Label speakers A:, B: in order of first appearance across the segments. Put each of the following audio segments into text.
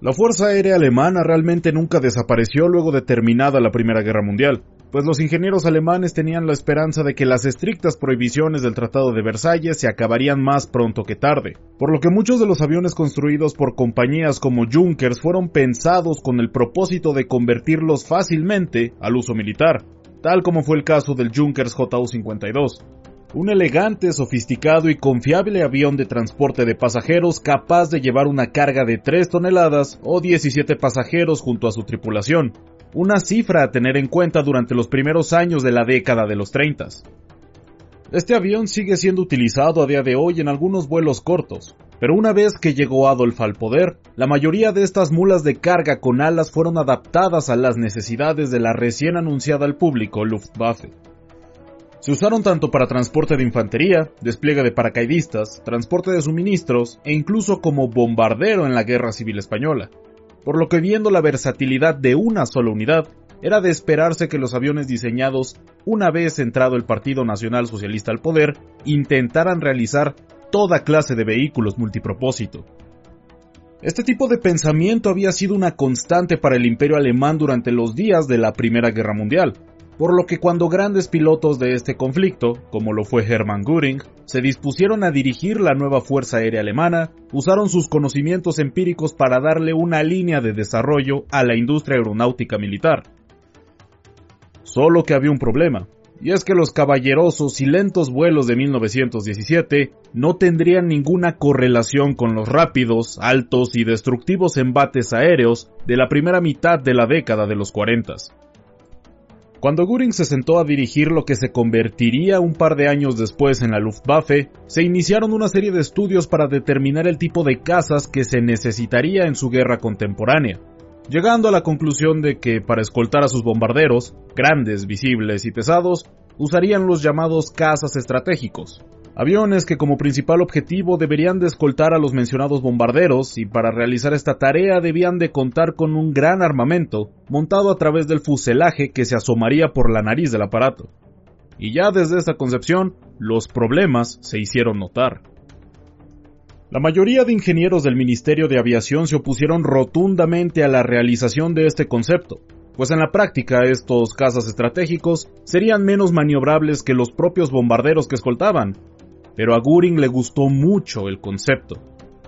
A: La Fuerza Aérea Alemana realmente nunca desapareció luego de terminada la Primera Guerra Mundial, pues los ingenieros alemanes tenían la esperanza de que las estrictas prohibiciones del Tratado de Versalles se acabarían más pronto que tarde, por lo que muchos de los aviones construidos por compañías como Junkers fueron pensados con el propósito de convertirlos fácilmente al uso militar, tal como fue el caso del Junkers JU-52, un elegante, sofisticado y confiable avión de transporte de pasajeros capaz de llevar una carga de 3 toneladas o 17 pasajeros junto a su tripulación, una cifra a tener en cuenta durante los primeros años de la década de los 30. Este avión sigue siendo utilizado a día de hoy en algunos vuelos cortos, pero una vez que llegó Adolf al poder, la mayoría de estas mulas de carga con alas fueron adaptadas a las necesidades de la recién anunciada al público Luftwaffe. Se usaron tanto para transporte de infantería, despliegue de paracaidistas, transporte de suministros e incluso como bombardero en la Guerra Civil Española por lo que viendo la versatilidad de una sola unidad, era de esperarse que los aviones diseñados, una vez entrado el Partido Nacional Socialista al poder, intentaran realizar toda clase de vehículos multipropósito. Este tipo de pensamiento había sido una constante para el imperio alemán durante los días de la Primera Guerra Mundial, por lo que cuando grandes pilotos de este conflicto, como lo fue Hermann Göring, se dispusieron a dirigir la nueva Fuerza Aérea Alemana, usaron sus conocimientos empíricos para darle una línea de desarrollo a la industria aeronáutica militar. Solo que había un problema, y es que los caballerosos y lentos vuelos de 1917 no tendrían ninguna correlación con los rápidos, altos y destructivos embates aéreos de la primera mitad de la década de los 40. Cuando Göring se sentó a dirigir lo que se convertiría un par de años después en la Luftwaffe, se iniciaron una serie de estudios para determinar el tipo de cazas que se necesitaría en su guerra contemporánea, llegando a la conclusión de que para escoltar a sus bombarderos, grandes, visibles y pesados, usarían los llamados cazas estratégicos, aviones que como principal objetivo deberían de escoltar a los mencionados bombarderos y para realizar esta tarea debían de contar con un gran armamento montado a través del fuselaje que se asomaría por la nariz del aparato. Y ya desde esta concepción, los problemas se hicieron notar. La mayoría de ingenieros del Ministerio de Aviación se opusieron rotundamente a la realización de este concepto, pues en la práctica estos cazas estratégicos serían menos maniobrables que los propios bombarderos que escoltaban, pero a Göring le gustó mucho el concepto,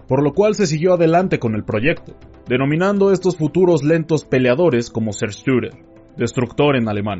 A: por lo cual se siguió adelante con el proyecto, denominando estos futuros lentos peleadores como Zerstörer, destructor en alemán.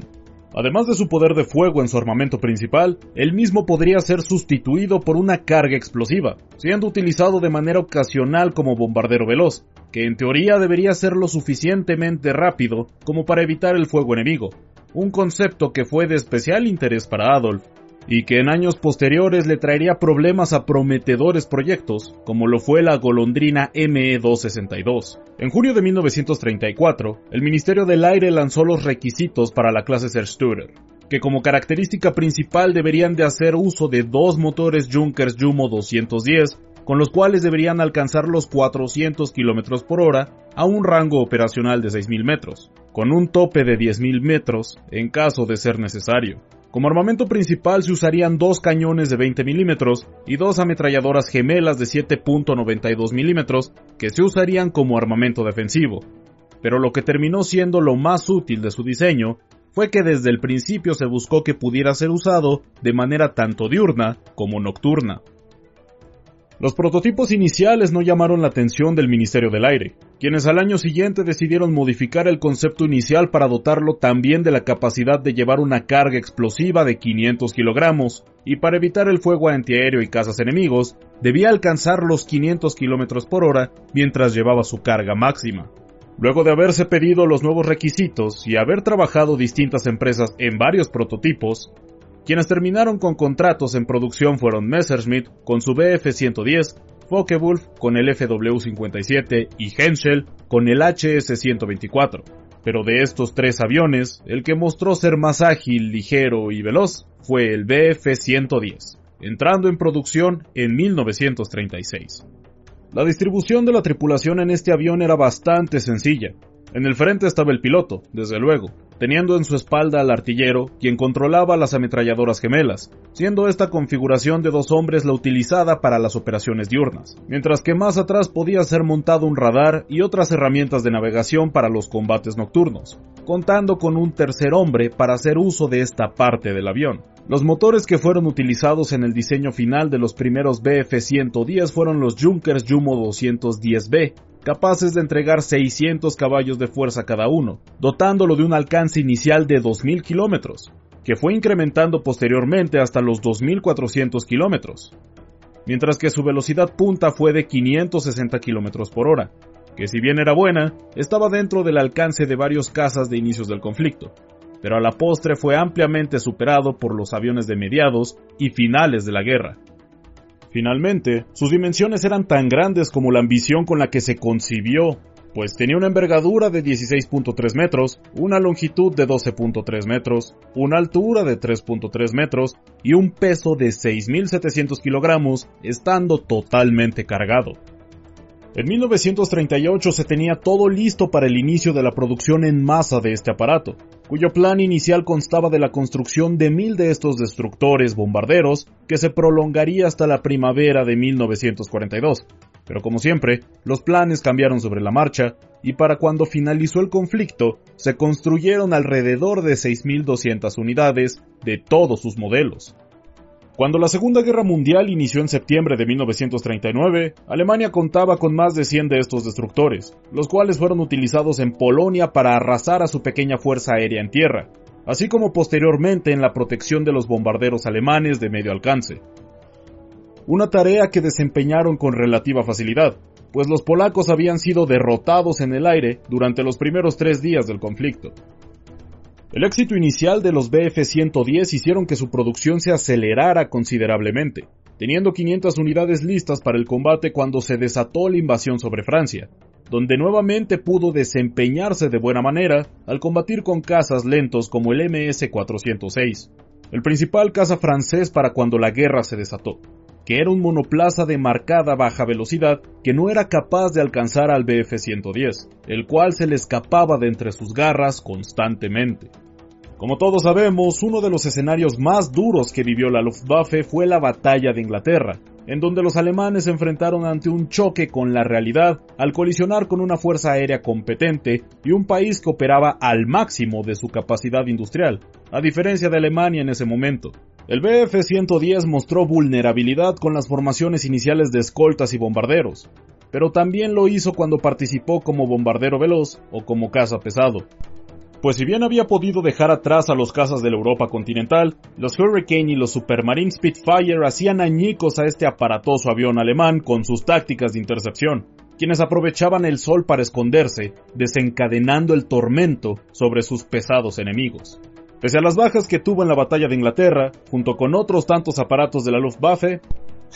A: Además de su poder de fuego en su armamento principal, el mismo podría ser sustituido por una carga explosiva, siendo utilizado de manera ocasional como bombardero veloz, que en teoría debería ser lo suficientemente rápido como para evitar el fuego enemigo, un concepto que fue de especial interés para Adolf, y que en años posteriores le traería problemas a prometedores proyectos, como lo fue la golondrina ME-262. En junio de 1934, el Ministerio del Aire lanzó los requisitos para la clase Zerstürer, que como característica principal deberían de hacer uso de dos motores Junkers Jumo 210, con los cuales deberían alcanzar los 400 km por hora a un rango operacional de 6.000 metros, con un tope de 10.000 metros en caso de ser necesario. Como armamento principal se usarían dos cañones de 20 milímetros y dos ametralladoras gemelas de 7.92 milímetros que se usarían como armamento defensivo. Pero lo que terminó siendo lo más útil de su diseño fue que desde el principio se buscó que pudiera ser usado de manera tanto diurna como nocturna. Los prototipos iniciales no llamaron la atención del Ministerio del Aire, quienes al año siguiente decidieron modificar el concepto inicial para dotarlo también de la capacidad de llevar una carga explosiva de 500 kilogramos, y para evitar el fuego antiaéreo y cazas enemigos, debía alcanzar los 500 kilómetros por hora mientras llevaba su carga máxima. Luego de haberse pedido los nuevos requisitos y haber trabajado distintas empresas en varios prototipos, Quienes terminaron con contratos en producción fueron Messerschmitt con su Bf-110, Focke-Wulf con el FW-57 y Henschel con el HS-124. Pero de estos tres aviones, el que mostró ser más ágil, ligero y veloz fue el Bf-110, entrando en producción en 1936. La distribución de la tripulación en este avión era bastante sencilla. En el frente estaba el piloto, desde luego, teniendo en su espalda al artillero, quien controlaba las ametralladoras gemelas, siendo esta configuración de dos hombres la utilizada para las operaciones diurnas, mientras que más atrás podía ser montado un radar y otras herramientas de navegación para los combates nocturnos, contando con un tercer hombre para hacer uso de esta parte del avión. Los motores que fueron utilizados en el diseño final de los primeros BF-110 fueron los Junkers Jumo 210B, capaces de entregar 600 caballos de fuerza cada uno, dotándolo de un alcance inicial de 2.000 kilómetros, que fue incrementando posteriormente hasta los 2.400 kilómetros, mientras que su velocidad punta fue de 560 kilómetros por hora, que si bien era buena, estaba dentro del alcance de varios cazas de inicios del conflicto, pero a la postre fue ampliamente superado por los aviones de mediados y finales de la guerra, Finalmente, sus dimensiones eran tan grandes como la ambición con la que se concibió, pues tenía una envergadura de 16.3 metros, una longitud de 12.3 metros, una altura de 3.3 metros y un peso de 6.700 kilogramos, estando totalmente cargado. En 1938 se tenía todo listo para el inicio de la producción en masa de este aparato, cuyo plan inicial constaba de la construcción de mil de estos destructores bombarderos que se prolongaría hasta la primavera de 1942. Pero como siempre, los planes cambiaron sobre la marcha y para cuando finalizó el conflicto se construyeron alrededor de 6.200 unidades de todos sus modelos. Cuando la Segunda Guerra Mundial inició en septiembre de 1939, Alemania contaba con más de 100 de estos destructores, los cuales fueron utilizados en Polonia para arrasar a su pequeña fuerza aérea en tierra, así como posteriormente en la protección de los bombarderos alemanes de medio alcance. Una tarea que desempeñaron con relativa facilidad, pues los polacos habían sido derrotados en el aire durante los primeros tres días del conflicto. El éxito inicial de los BF-110 hicieron que su producción se acelerara considerablemente, teniendo 500 unidades listas para el combate cuando se desató la invasión sobre Francia, donde nuevamente pudo desempeñarse de buena manera al combatir con cazas lentos como el MS-406, el principal caza francés para cuando la guerra se desató, que era un monoplaza de marcada baja velocidad que no era capaz de alcanzar al BF-110, el cual se le escapaba de entre sus garras constantemente. Como todos sabemos, uno de los escenarios más duros que vivió la Luftwaffe fue la batalla de Inglaterra, en donde los alemanes se enfrentaron ante un choque con la realidad al colisionar con una fuerza aérea competente y un país que operaba al máximo de su capacidad industrial, a diferencia de Alemania en ese momento. El BF-110 mostró vulnerabilidad con las formaciones iniciales de escoltas y bombarderos, pero también lo hizo cuando participó como bombardero veloz o como caza pesado, pues si bien había podido dejar atrás a los cazas de la Europa continental, los Hurricane y los Supermarine Spitfire hacían añicos a este aparatoso avión alemán con sus tácticas de intercepción, quienes aprovechaban el sol para esconderse, desencadenando el tormento sobre sus pesados enemigos. Pese a las bajas que tuvo en la batalla de Inglaterra, junto con otros tantos aparatos de la Luftwaffe,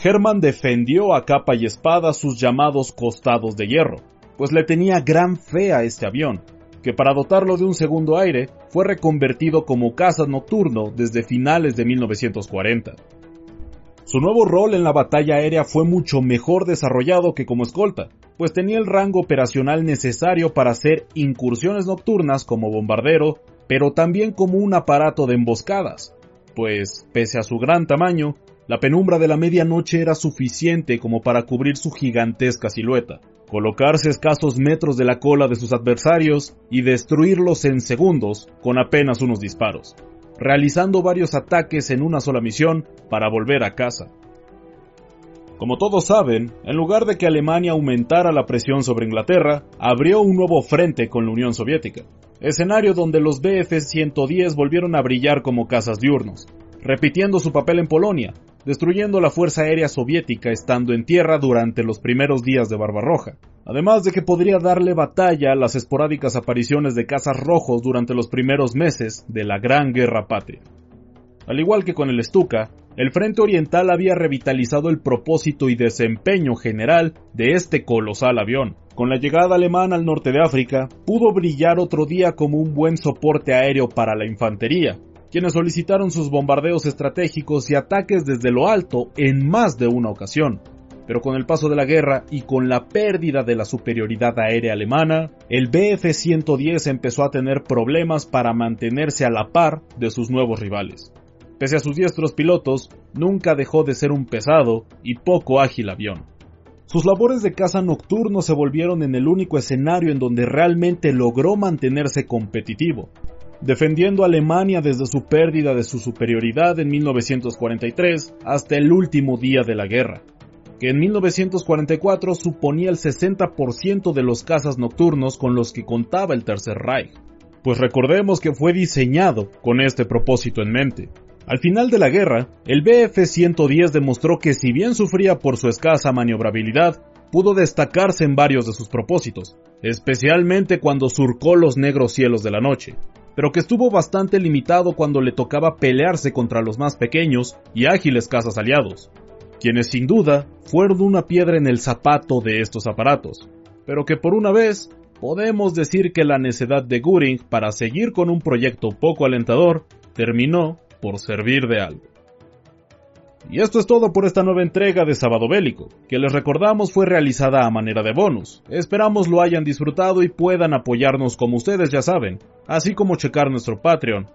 A: Hermann defendió a capa y espada sus llamados costados de hierro, pues le tenía gran fe a este avión, que para dotarlo de un segundo aire fue reconvertido como caza nocturno desde finales de 1940. Su nuevo rol en la batalla aérea fue mucho mejor desarrollado que como escolta, pues tenía el rango operacional necesario para hacer incursiones nocturnas como bombardero, pero también como un aparato de emboscadas, pues, pese a su gran tamaño, la penumbra de la medianoche era suficiente como para cubrir su gigantesca silueta colocarse escasos metros de la cola de sus adversarios y destruirlos en segundos con apenas unos disparos, realizando varios ataques en una sola misión para volver a casa. Como todos saben, en lugar de que Alemania aumentara la presión sobre Inglaterra, abrió un nuevo frente con la Unión Soviética, escenario donde los Bf-110 volvieron a brillar como cazas diurnos, repitiendo su papel en Polonia, destruyendo la Fuerza Aérea Soviética estando en tierra durante los primeros días de Barbarroja, además de que podría darle batalla a las esporádicas apariciones de cazas rojos durante los primeros meses de la Gran Guerra Patria. Al igual que con el Stuka, el Frente Oriental había revitalizado el propósito y desempeño general de este colosal avión. Con la llegada alemana al norte de África, pudo brillar otro día como un buen soporte aéreo para la infantería, quienes solicitaron sus bombardeos estratégicos y ataques desde lo alto en más de una ocasión. Pero con el paso de la guerra y con la pérdida de la superioridad aérea alemana, el BF-110 empezó a tener problemas para mantenerse a la par de sus nuevos rivales. Pese a sus diestros pilotos, nunca dejó de ser un pesado y poco ágil avión. Sus labores de caza nocturno se volvieron en el único escenario en donde realmente logró mantenerse competitivo, defendiendo a Alemania desde su pérdida de su superioridad en 1943 hasta el último día de la guerra, que en 1944 suponía el 60% de los cazas nocturnos con los que contaba el Tercer Reich. Pues recordemos que fue diseñado con este propósito en mente. Al final de la guerra, el BF-110 demostró que si bien sufría por su escasa maniobrabilidad, pudo destacarse en varios de sus propósitos, especialmente cuando surcó los negros cielos de la noche, pero que estuvo bastante limitado cuando le tocaba pelearse contra los más pequeños y ágiles cazas aliados, quienes sin duda fueron una piedra en el zapato de estos aparatos, pero que por una vez podemos decir que la necedad de Goering para seguir con un proyecto poco alentador terminó por servir de algo. Y esto es todo por esta nueva entrega de Sábado Bélico, que les recordamos fue realizada a manera de bonus. Esperamos lo hayan disfrutado y puedan apoyarnos como ustedes ya saben, así como checar nuestro Patreon.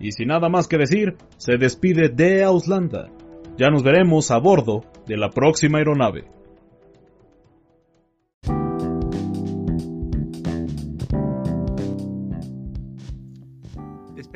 A: Y sin nada más que decir, se despide de Auslanda. Ya nos veremos a bordo de la próxima aeronave.